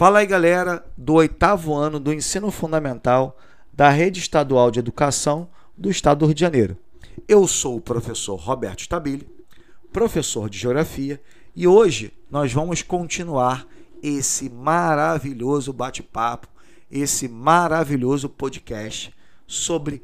Fala aí, galera, do oitavo ano do ensino fundamental da Rede Estadual de Educação do Estado do Rio de Janeiro. Eu sou o professor Roberto Stabile, professor de Geografia, e hoje nós vamos continuar esse maravilhoso bate-papo, esse maravilhoso podcast sobre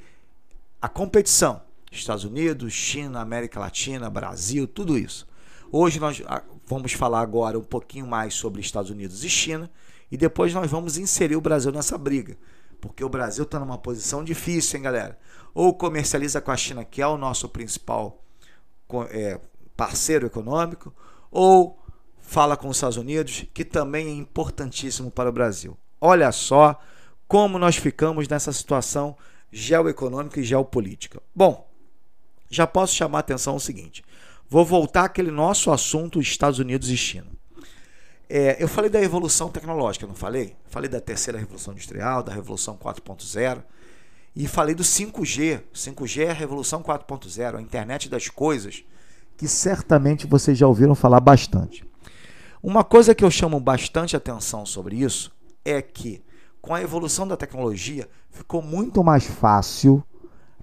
a competição. Estados Unidos, China, América Latina, Brasil, tudo isso. Hoje nós vamos falar agora um pouquinho mais sobre Estados Unidos e China e depois nós vamos inserir o Brasil nessa briga. Porque o Brasil está numa posição difícil, hein, galera? Ou comercializa com a China, que é o nosso principal é, parceiro econômico, ou fala com os Estados Unidos, que também é importantíssimo para o Brasil. Olha só como nós ficamos nessa situação geoeconômica e geopolítica. Bom, já posso chamar a atenção o seguinte: vou voltar àquele nosso assunto Estados Unidos e China. É, eu falei da evolução tecnológica, não falei? Falei da terceira revolução industrial, da revolução 4.0 e falei do 5G. 5G é a revolução 4.0, a internet das coisas, que certamente vocês já ouviram falar bastante. Uma coisa que eu chamo bastante atenção sobre isso é que com a evolução da tecnologia ficou muito mais fácil,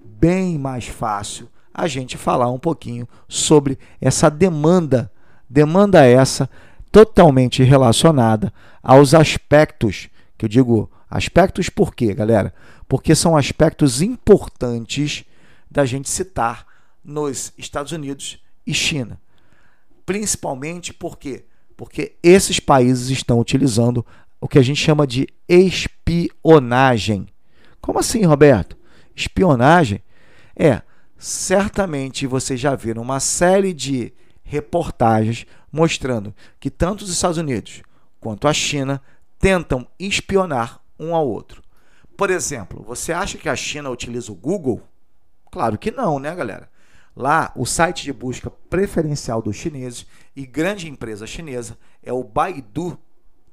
bem mais fácil, a gente falar um pouquinho sobre essa demanda, demanda essa totalmente relacionada aos aspectos, que eu digo aspectos por quê, galera? Porque são aspectos importantes da gente citar nos Estados Unidos e China. Principalmente porque porque esses países estão utilizando o que a gente chama de espionagem. Como assim, Roberto? Espionagem é certamente vocês já viram uma série de reportagens mostrando que tanto os Estados Unidos quanto a China tentam espionar um ao outro. Por exemplo, você acha que a China utiliza o Google? Claro que não, né, galera? Lá, o site de busca preferencial dos chineses e grande empresa chinesa é o Baidu,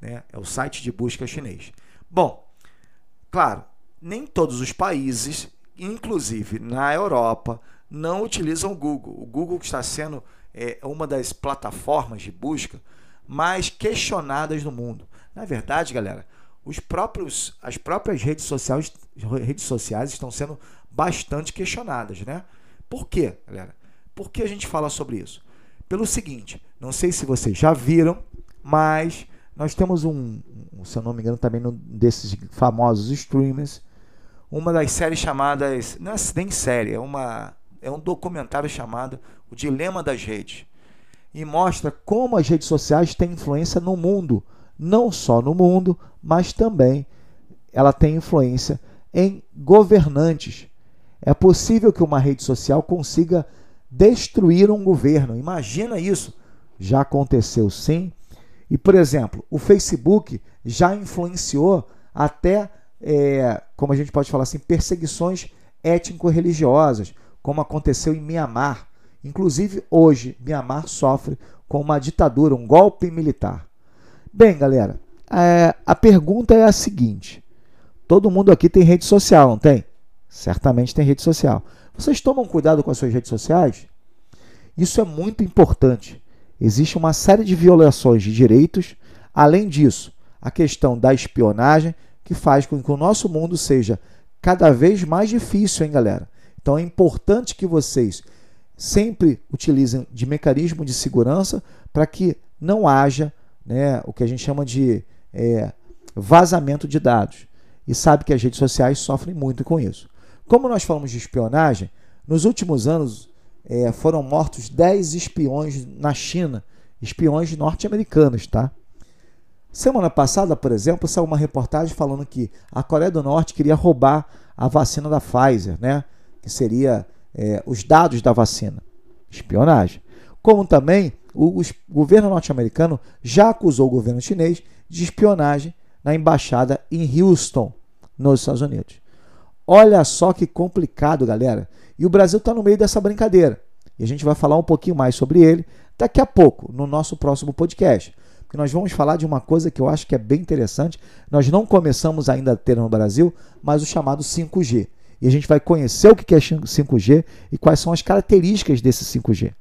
né? é o site de busca chinês. Bom, claro, nem todos os países, inclusive na Europa, não utilizam o Google. O Google está sendo é uma das plataformas de busca mais questionadas no mundo. Na verdade, galera, os próprios, as próprias redes sociais, redes sociais estão sendo bastante questionadas, né? Por quê, galera? Por que a gente fala sobre isso? Pelo seguinte, não sei se vocês já viram, mas nós temos um, se eu não me engano, também um desses famosos streamers, uma das séries chamadas, não é nem série, é uma é um documentário chamado O Dilema das Redes. E mostra como as redes sociais têm influência no mundo, não só no mundo, mas também ela tem influência em governantes. É possível que uma rede social consiga destruir um governo. Imagina isso. Já aconteceu sim. E, por exemplo, o Facebook já influenciou até, é, como a gente pode falar assim, perseguições étnico-religiosas como aconteceu em Mianmar. Inclusive, hoje, Mianmar sofre com uma ditadura, um golpe militar. Bem, galera, é, a pergunta é a seguinte: todo mundo aqui tem rede social, não tem? Certamente tem rede social. Vocês tomam cuidado com as suas redes sociais? Isso é muito importante. Existe uma série de violações de direitos. Além disso, a questão da espionagem, que faz com que o nosso mundo seja cada vez mais difícil, hein, galera? Então é importante que vocês sempre utilizem de mecanismo de segurança para que não haja né, o que a gente chama de é, vazamento de dados. E sabe que as redes sociais sofrem muito com isso. Como nós falamos de espionagem, nos últimos anos é, foram mortos 10 espiões na China, espiões norte-americanos, tá? Semana passada, por exemplo, saiu uma reportagem falando que a Coreia do Norte queria roubar a vacina da Pfizer, né? que seria é, os dados da vacina, espionagem. Como também o, o governo norte-americano já acusou o governo chinês de espionagem na embaixada em Houston, nos Estados Unidos. Olha só que complicado, galera. E o Brasil está no meio dessa brincadeira. E a gente vai falar um pouquinho mais sobre ele daqui a pouco, no nosso próximo podcast. Porque nós vamos falar de uma coisa que eu acho que é bem interessante. Nós não começamos ainda a ter no Brasil, mas o chamado 5G e a gente vai conhecer o que é 5G e quais são as características desse 5G.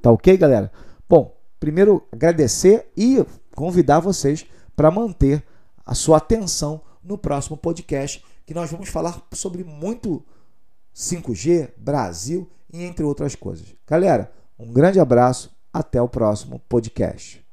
Tá ok, galera? Bom, primeiro agradecer e convidar vocês para manter a sua atenção no próximo podcast, que nós vamos falar sobre muito 5G, Brasil e entre outras coisas. Galera, um grande abraço, até o próximo podcast.